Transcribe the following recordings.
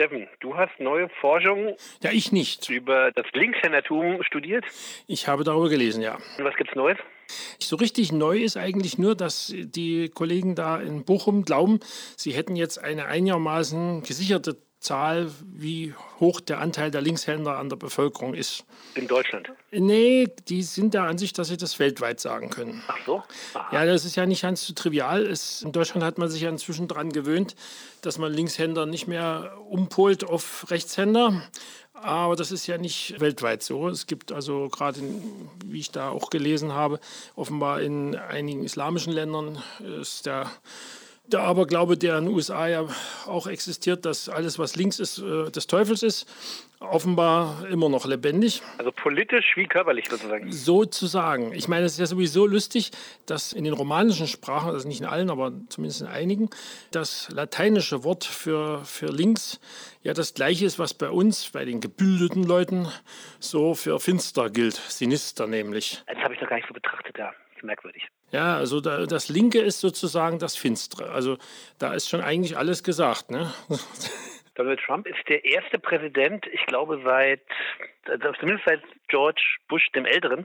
Steffen, du hast neue Forschung Ja, ich nicht. über das Linkshändertum studiert. Ich habe darüber gelesen, ja. Und was gibt's Neues? So richtig neu ist eigentlich nur, dass die Kollegen da in Bochum glauben, sie hätten jetzt eine einigermaßen gesicherte Zahl, wie hoch der Anteil der Linkshänder an der Bevölkerung ist. In Deutschland. Nee, die sind der Ansicht, dass sie das weltweit sagen können. Ach so? Aha. Ja, das ist ja nicht ganz so trivial. Es, in Deutschland hat man sich ja inzwischen daran gewöhnt, dass man Linkshänder nicht mehr umpolt auf Rechtshänder. Aber das ist ja nicht weltweit so. Es gibt also gerade, in- wie ich da auch gelesen habe, offenbar in einigen islamischen Ländern ist der, der Aberglaube, der in den USA ja auch existiert, dass alles, was links ist, äh, des Teufels ist, offenbar immer noch lebendig. Also politisch wie körperlich sozusagen. Sozusagen. Ich meine, es ist ja sowieso lustig, dass in den romanischen Sprachen, also nicht in allen, aber zumindest in einigen, das lateinische Wort für, für links ja das gleiche ist, was bei uns, bei den gebildeten Leuten, so für finster gilt. Sinister nämlich. Das habe ich noch gar nicht so betrachtet, ja. Merkwürdig. Ja, also da, das Linke ist sozusagen das Finstere. Also da ist schon eigentlich alles gesagt. Ne? Donald Trump ist der erste Präsident, ich glaube seit, also zumindest seit George Bush dem Älteren,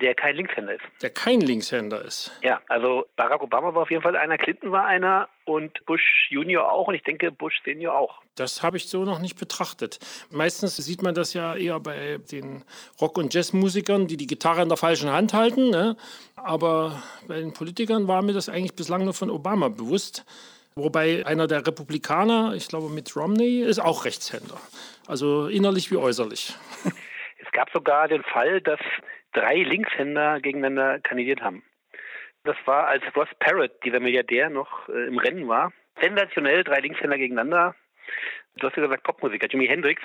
der kein Linkshänder ist. Der kein Linkshänder ist. Ja, also Barack Obama war auf jeden Fall einer, Clinton war einer und Bush Junior auch und ich denke Bush Senior auch. Das habe ich so noch nicht betrachtet. Meistens sieht man das ja eher bei den Rock- und Jazzmusikern, die die Gitarre in der falschen Hand halten. Ne? Aber bei den Politikern war mir das eigentlich bislang nur von Obama bewusst. Wobei einer der Republikaner, ich glaube Mitt Romney, ist auch Rechtshänder. Also innerlich wie äußerlich. Es gab sogar den Fall, dass drei Linkshänder gegeneinander kandidiert haben. Das war, als Ross Parrott, dieser Milliardär, noch äh, im Rennen war. Sensationell, drei Linkshänder gegeneinander. Du hast ja gesagt Popmusiker. Jimi Hendrix,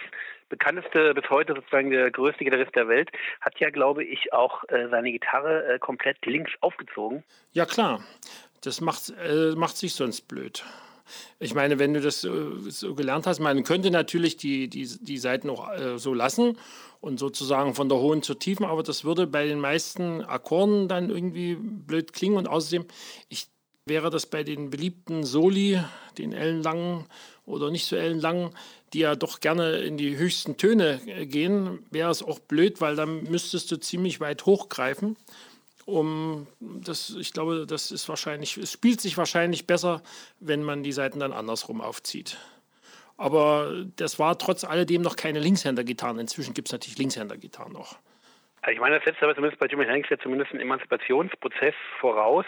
bekannteste bis heute sozusagen der größte Gitarrist der Welt, hat ja, glaube ich, auch äh, seine Gitarre äh, komplett links aufgezogen. Ja klar, das macht, äh, macht sich sonst blöd. Ich meine, wenn du das so gelernt hast, man könnte natürlich die, die, die Seiten auch äh, so lassen und sozusagen von der hohen zur tiefen, aber das würde bei den meisten Akkorden dann irgendwie blöd klingen und außerdem, ich wäre das bei den beliebten Soli, den ellenlangen oder nicht so ellenlangen, die ja doch gerne in die höchsten Töne äh, gehen, wäre es auch blöd, weil dann müsstest du ziemlich weit hochgreifen um das, ich glaube, das ist wahrscheinlich, es spielt sich wahrscheinlich besser, wenn man die Seiten dann andersrum aufzieht. Aber das war trotz alledem noch keine Linkshänder-Gitarren. Inzwischen gibt es natürlich Linkshänder-Gitarren noch. Ich meine, das setzt aber zumindest bei Jimi Hendrix ja zumindest einen Emanzipationsprozess voraus.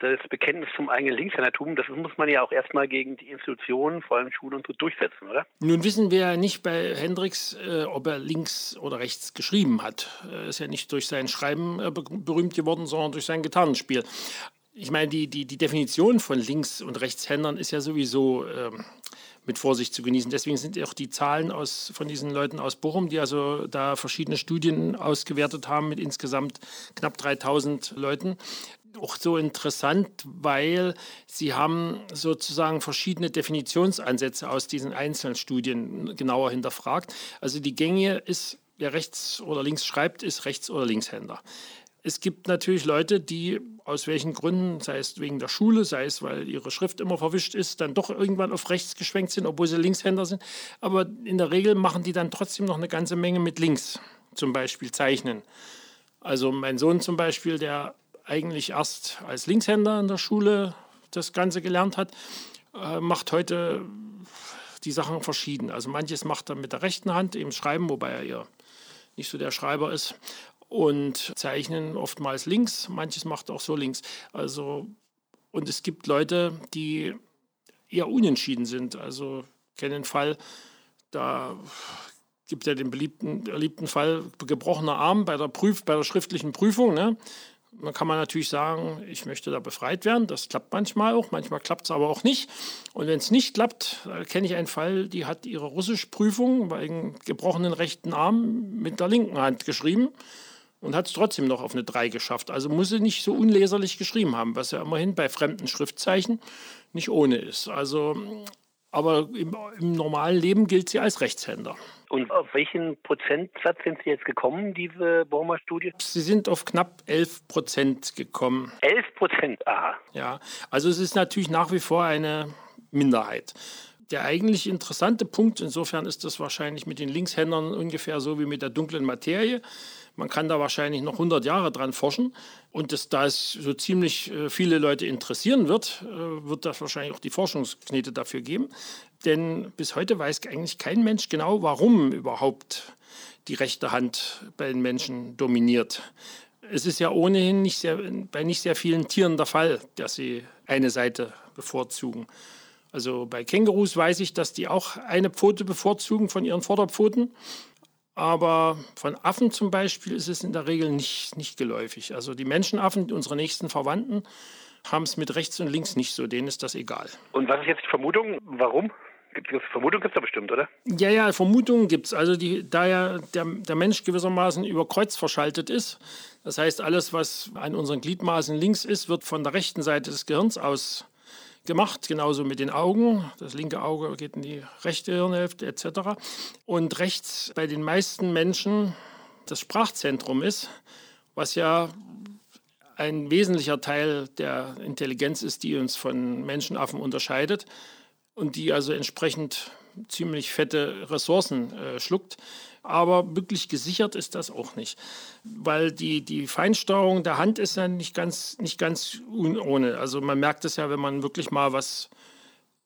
Das Bekenntnis zum eigenen Linkshändertum, das muss man ja auch erstmal gegen die Institutionen, vor allem Schule und so, durchsetzen, oder? Nun wissen wir ja nicht bei Hendrix, äh, ob er links oder rechts geschrieben hat. Er ist ja nicht durch sein Schreiben äh, be- berühmt geworden, sondern durch sein Gitarrenspiel. Ich meine, die, die, die Definition von Links- und Rechtshändern ist ja sowieso ähm, mit Vorsicht zu genießen. Deswegen sind auch die Zahlen aus, von diesen Leuten aus Bochum, die also da verschiedene Studien ausgewertet haben mit insgesamt knapp 3000 Leuten, auch so interessant, weil sie haben sozusagen verschiedene Definitionsansätze aus diesen einzelnen Studien genauer hinterfragt. Also die Gänge ist, wer rechts oder links schreibt, ist Rechts- oder Linkshänder. Es gibt natürlich Leute, die aus welchen Gründen, sei es wegen der Schule, sei es, weil ihre Schrift immer verwischt ist, dann doch irgendwann auf rechts geschwenkt sind, obwohl sie Linkshänder sind. Aber in der Regel machen die dann trotzdem noch eine ganze Menge mit links, zum Beispiel zeichnen. Also mein Sohn zum Beispiel, der eigentlich erst als Linkshänder in der Schule das Ganze gelernt hat, äh, macht heute die Sachen verschieden. Also manches macht er mit der rechten Hand, eben schreiben, wobei er eher nicht so der Schreiber ist. Und zeichnen oftmals links, manches macht auch so links. Also, und es gibt Leute, die eher unentschieden sind. Also ich kenne den Fall, da gibt ja den beliebten, beliebten Fall gebrochener Arm bei der, Prüf, bei der schriftlichen Prüfung. Ne? Dann kann man natürlich sagen, ich möchte da befreit werden. Das klappt manchmal auch, manchmal klappt es aber auch nicht. Und wenn es nicht klappt, äh, kenne ich einen Fall, die hat ihre Russischprüfung wegen gebrochenen rechten Arm mit der linken Hand geschrieben und hat es trotzdem noch auf eine 3 geschafft. Also muss sie nicht so unleserlich geschrieben haben, was ja immerhin bei fremden Schriftzeichen nicht ohne ist. Also, aber im, im normalen Leben gilt sie als Rechtshänder. Und auf welchen Prozentsatz sind Sie jetzt gekommen, diese Bochumer Studie? Sie sind auf knapp 11 Prozent gekommen. 11 Prozent, aha. Ja, also es ist natürlich nach wie vor eine Minderheit. Der eigentlich interessante Punkt, insofern ist das wahrscheinlich mit den Linkshändern ungefähr so wie mit der dunklen Materie. Man kann da wahrscheinlich noch 100 Jahre dran forschen. Und das, da es so ziemlich äh, viele Leute interessieren wird, äh, wird das wahrscheinlich auch die Forschungsknete dafür geben. Denn bis heute weiß eigentlich kein Mensch genau, warum überhaupt die rechte Hand bei den Menschen dominiert. Es ist ja ohnehin nicht sehr, bei nicht sehr vielen Tieren der Fall, dass sie eine Seite bevorzugen. Also bei Kängurus weiß ich, dass die auch eine Pfote bevorzugen von ihren Vorderpfoten. Aber von Affen zum Beispiel ist es in der Regel nicht, nicht geläufig. Also die Menschenaffen, unsere nächsten Verwandten, haben es mit rechts und links nicht so. Denen ist das egal. Und was ist jetzt die Vermutung? Warum? Vermutung gibt es da bestimmt, oder? Ja, ja, Vermutungen gibt es. Also die, da ja der, der Mensch gewissermaßen über Kreuz verschaltet ist, das heißt, alles, was an unseren Gliedmaßen links ist, wird von der rechten Seite des Gehirns aus gemacht, genauso mit den Augen. Das linke Auge geht in die rechte Hirnhälfte etc. Und rechts bei den meisten Menschen das Sprachzentrum ist, was ja ein wesentlicher Teil der Intelligenz ist, die uns von Menschenaffen unterscheidet und die also entsprechend ziemlich fette Ressourcen äh, schluckt. Aber wirklich gesichert ist das auch nicht, weil die, die Feinsteuerung der Hand ist ja nicht ganz, nicht ganz ohne. Also man merkt es ja, wenn man wirklich mal was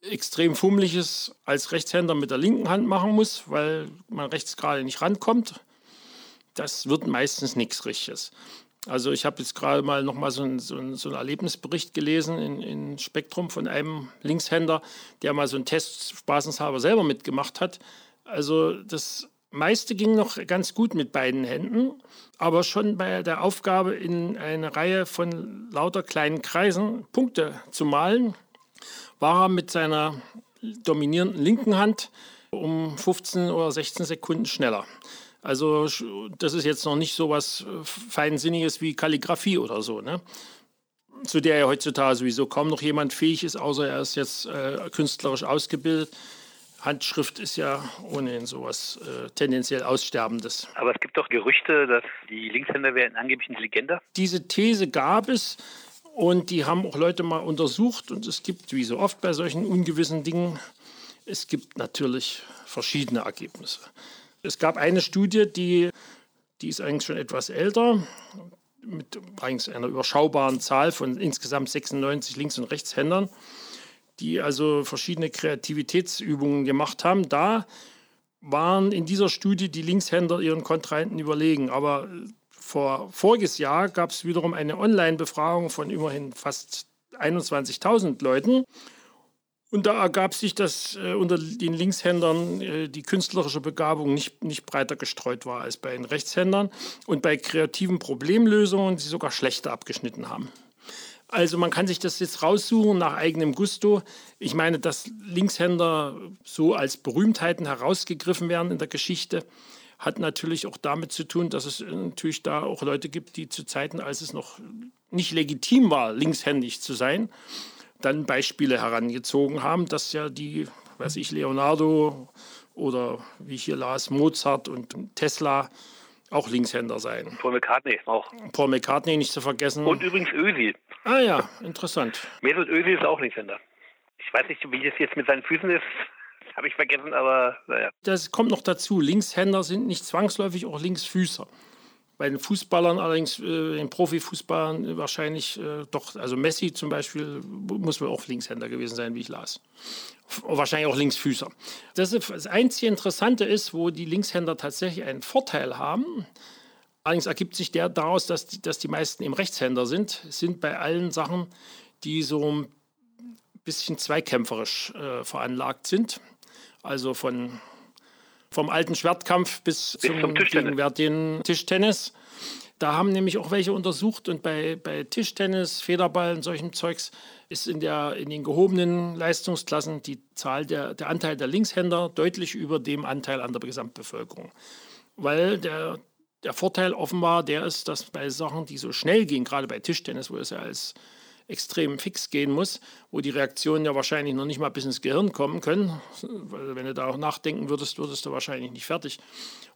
extrem Fummeliges als Rechtshänder mit der linken Hand machen muss, weil man rechts gerade nicht rankommt. Das wird meistens nichts Richtiges. Also ich habe jetzt gerade mal nochmal so, ein, so, ein, so einen Erlebnisbericht gelesen in, in, Spektrum von einem Linkshänder, der mal so einen Test spaßenshalber selber mitgemacht hat. Also das meiste ging noch ganz gut mit beiden Händen, aber schon bei der Aufgabe, in eine Reihe von lauter kleinen Kreisen Punkte zu malen, war er mit seiner dominierenden linken Hand um 15 oder 16 Sekunden schneller. Also das ist jetzt noch nicht so was Feinsinniges wie Kalligrafie oder so, ne? zu der ja heutzutage sowieso kaum noch jemand fähig ist, außer er ist jetzt äh, künstlerisch ausgebildet. Handschrift ist ja ohnehin sowas äh, tendenziell Aussterbendes. Aber es gibt doch Gerüchte, dass die Linkshänder wären angeblich intelligenter. Diese These gab es und die haben auch Leute mal untersucht und es gibt, wie so oft bei solchen ungewissen Dingen, es gibt natürlich verschiedene Ergebnisse. Es gab eine Studie, die, die ist eigentlich schon etwas älter, mit eigentlich einer überschaubaren Zahl von insgesamt 96 Links- und Rechtshändern, die also verschiedene Kreativitätsübungen gemacht haben. Da waren in dieser Studie die Linkshänder ihren Kontrahenten überlegen. Aber vor voriges Jahr gab es wiederum eine Online-Befragung von immerhin fast 21.000 Leuten. Und da ergab sich, dass äh, unter den Linkshändern äh, die künstlerische Begabung nicht, nicht breiter gestreut war als bei den Rechtshändern und bei kreativen Problemlösungen sie sogar schlechter abgeschnitten haben. Also man kann sich das jetzt raussuchen nach eigenem Gusto. Ich meine, dass Linkshänder so als Berühmtheiten herausgegriffen werden in der Geschichte, hat natürlich auch damit zu tun, dass es natürlich da auch Leute gibt, die zu Zeiten, als es noch nicht legitim war, linkshändig zu sein, dann Beispiele herangezogen haben, dass ja die, weiß ich, Leonardo oder wie ich hier las, Mozart und Tesla auch Linkshänder seien. Paul McCartney auch. Paul McCartney nicht zu vergessen. Und übrigens Ösi. Ah ja, interessant. Mesut Ösi ist auch Linkshänder. Ich weiß nicht, wie das jetzt mit seinen Füßen ist. Habe ich vergessen, aber naja. Das kommt noch dazu. Linkshänder sind nicht zwangsläufig auch Linksfüßer. Bei den Fußballern allerdings, äh, den Profifußballern wahrscheinlich äh, doch, also Messi zum Beispiel muss wohl auch Linkshänder gewesen sein, wie ich las. Wahrscheinlich auch Linksfüßer. Das, ist, das einzige Interessante ist, wo die Linkshänder tatsächlich einen Vorteil haben. Allerdings ergibt sich der daraus, dass die, dass die meisten eben Rechtshänder sind, sind bei allen Sachen, die so ein bisschen zweikämpferisch äh, veranlagt sind. Also von vom alten Schwertkampf bis, bis zum, zum gegenwärtigen Tischtennis. Da haben nämlich auch welche untersucht und bei, bei Tischtennis, Federball und solchem Zeugs ist in, der, in den gehobenen Leistungsklassen die Zahl der, der Anteil der Linkshänder deutlich über dem Anteil an der Gesamtbevölkerung. Weil der, der Vorteil offenbar der ist, dass bei Sachen, die so schnell gehen, gerade bei Tischtennis, wo es ja als extrem fix gehen muss, wo die Reaktionen ja wahrscheinlich noch nicht mal bis ins Gehirn kommen können. Weil wenn du da auch nachdenken würdest, würdest du wahrscheinlich nicht fertig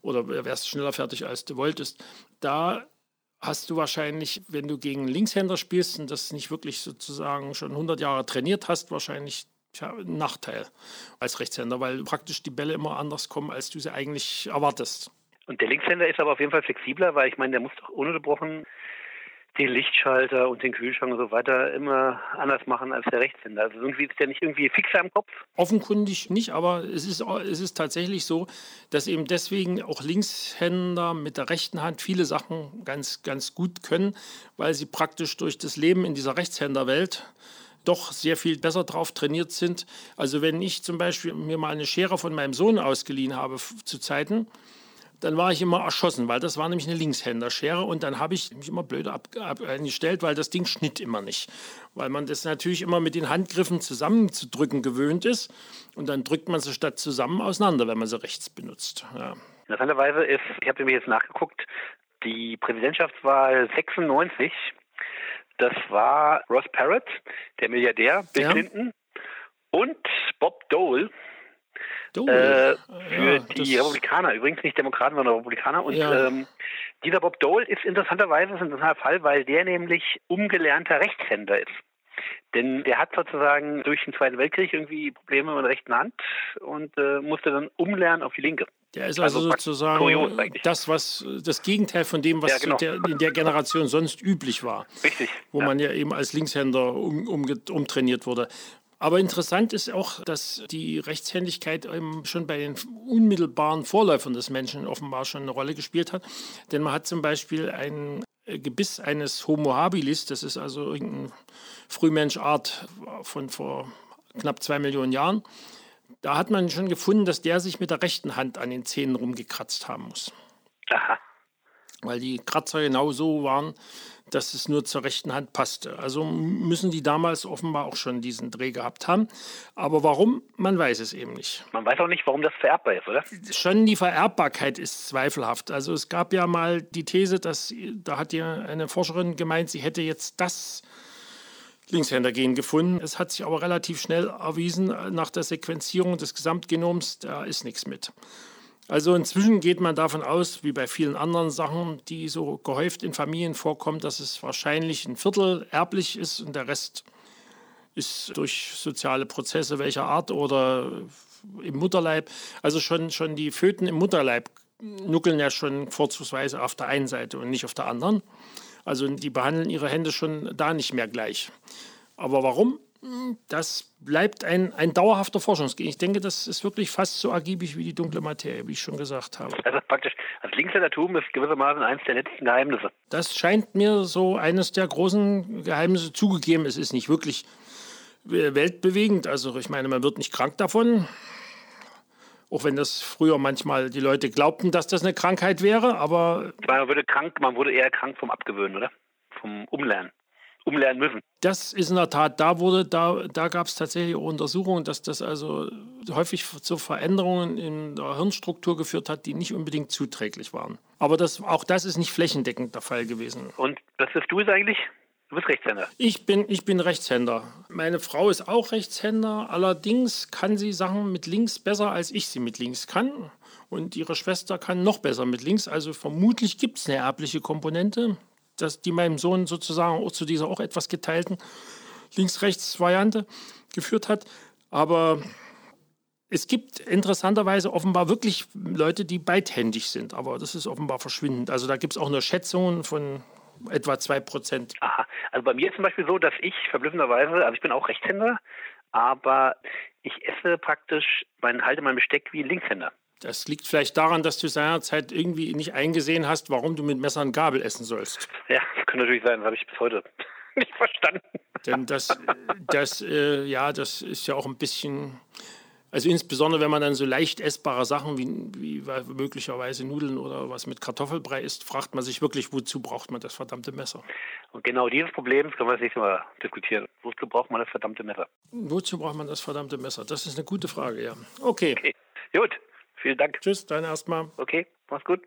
oder wärst schneller fertig, als du wolltest. Da hast du wahrscheinlich, wenn du gegen Linkshänder spielst und das nicht wirklich sozusagen schon 100 Jahre trainiert hast, wahrscheinlich ja, ein Nachteil als Rechtshänder, weil praktisch die Bälle immer anders kommen, als du sie eigentlich erwartest. Und der Linkshänder ist aber auf jeden Fall flexibler, weil ich meine, der muss doch ununterbrochen den Lichtschalter und den Kühlschrank und so weiter immer anders machen als der Rechtshänder. Also irgendwie ist der nicht irgendwie fixer im Kopf? Offenkundig nicht, aber es ist, es ist tatsächlich so, dass eben deswegen auch Linkshänder mit der rechten Hand viele Sachen ganz, ganz gut können, weil sie praktisch durch das Leben in dieser Rechtshänderwelt doch sehr viel besser drauf trainiert sind. Also wenn ich zum Beispiel mir mal eine Schere von meinem Sohn ausgeliehen habe zu Zeiten, dann war ich immer erschossen, weil das war nämlich eine Linkshänderschere und dann habe ich mich immer blöd ab, eingestellt, weil das Ding schnitt immer nicht. Weil man das natürlich immer mit den Handgriffen zusammenzudrücken gewöhnt ist und dann drückt man sie statt zusammen auseinander, wenn man sie rechts benutzt. Ja. Interessanterweise ist, ich habe mir jetzt nachgeguckt, die Präsidentschaftswahl 96, das war Ross Parrott, der Milliardär, Bill ja. Clinton und Bob Dole, äh, für ja, die Republikaner, übrigens nicht Demokraten, sondern Republikaner. Und ja. ähm, dieser Bob Dole ist interessanterweise ein interessanter Fall, weil der nämlich umgelernter Rechtshänder ist. Denn der hat sozusagen durch den Zweiten Weltkrieg irgendwie Probleme mit der rechten Hand und äh, musste dann umlernen auf die linke. Der ist also, also sozusagen das, was das Gegenteil von dem, was ja, genau. der, in der Generation sonst üblich war. Richtig. Wo ja. man ja eben als Linkshänder um, um, umtrainiert wurde. Aber interessant ist auch, dass die Rechtshändigkeit schon bei den unmittelbaren Vorläufern des Menschen offenbar schon eine Rolle gespielt hat. Denn man hat zum Beispiel ein Gebiss eines Homo habilis, das ist also irgendeine Frühmenschart von vor knapp zwei Millionen Jahren. Da hat man schon gefunden, dass der sich mit der rechten Hand an den Zähnen rumgekratzt haben muss. Aha. Weil die Kratzer genau so waren, dass es nur zur rechten Hand passte. Also müssen die damals offenbar auch schon diesen Dreh gehabt haben. Aber warum, man weiß es eben nicht. Man weiß auch nicht, warum das vererbbar ist, oder? Schon die Vererbbarkeit ist zweifelhaft. Also es gab ja mal die These, dass da hat ja eine Forscherin gemeint, sie hätte jetzt das Linkshändergen gefunden. Es hat sich aber relativ schnell erwiesen, nach der Sequenzierung des Gesamtgenoms, da ist nichts mit. Also inzwischen geht man davon aus, wie bei vielen anderen Sachen, die so gehäuft in Familien vorkommen, dass es wahrscheinlich ein Viertel erblich ist und der Rest ist durch soziale Prozesse welcher Art oder im Mutterleib. Also schon, schon die Föten im Mutterleib nuckeln ja schon vorzugsweise auf der einen Seite und nicht auf der anderen. Also die behandeln ihre Hände schon da nicht mehr gleich. Aber warum? Das bleibt ein, ein dauerhafter Forschungsgegen. Ich denke, das ist wirklich fast so ergiebig wie die dunkle Materie, wie ich schon gesagt habe. Also praktisch, das Linkshändertum ist gewissermaßen eines der letzten Geheimnisse. Das scheint mir so eines der großen Geheimnisse zugegeben. Es ist nicht wirklich weltbewegend. Also ich meine, man wird nicht krank davon. Auch wenn das früher manchmal die Leute glaubten, dass das eine Krankheit wäre, aber. Man würde krank, man wurde eher krank vom Abgewöhnen, oder? Vom Umlernen umlernen müssen. Das ist in der Tat, da wurde, da, da gab es tatsächlich Untersuchungen, dass das also häufig zu Veränderungen in der Hirnstruktur geführt hat, die nicht unbedingt zuträglich waren. Aber das, auch das ist nicht flächendeckend der Fall gewesen. Und was bist du jetzt eigentlich? Du bist Rechtshänder. Ich bin, ich bin Rechtshänder. Meine Frau ist auch Rechtshänder. Allerdings kann sie Sachen mit links besser, als ich sie mit links kann. Und ihre Schwester kann noch besser mit links. Also vermutlich gibt es eine erbliche Komponente das, die meinem Sohn sozusagen auch zu dieser auch etwas geteilten Links-Rechts-Variante geführt hat. Aber es gibt interessanterweise offenbar wirklich Leute, die beidhändig sind, aber das ist offenbar verschwindend. Also da gibt es auch nur Schätzungen von etwa 2%. Aha. Also bei mir ist zum Beispiel so, dass ich verblüffenderweise, also ich bin auch Rechtshänder, aber ich esse praktisch, mein, halte mein Besteck wie Linkshänder. Das liegt vielleicht daran, dass du seinerzeit irgendwie nicht eingesehen hast, warum du mit Messer und Gabel essen sollst. Ja, das kann natürlich sein, das habe ich bis heute nicht verstanden. Denn das, das, äh, ja, das ist ja auch ein bisschen, also insbesondere wenn man dann so leicht essbare Sachen wie, wie möglicherweise Nudeln oder was mit Kartoffelbrei isst, fragt man sich wirklich, wozu braucht man das verdammte Messer? Und genau dieses Problem können wir das nächste Mal diskutieren. Wozu braucht man das verdammte Messer? Wozu braucht man das verdammte Messer? Das ist eine gute Frage, ja. Okay. okay. Gut. Vielen Dank. Tschüss, dann erstmal. Okay, mach's gut.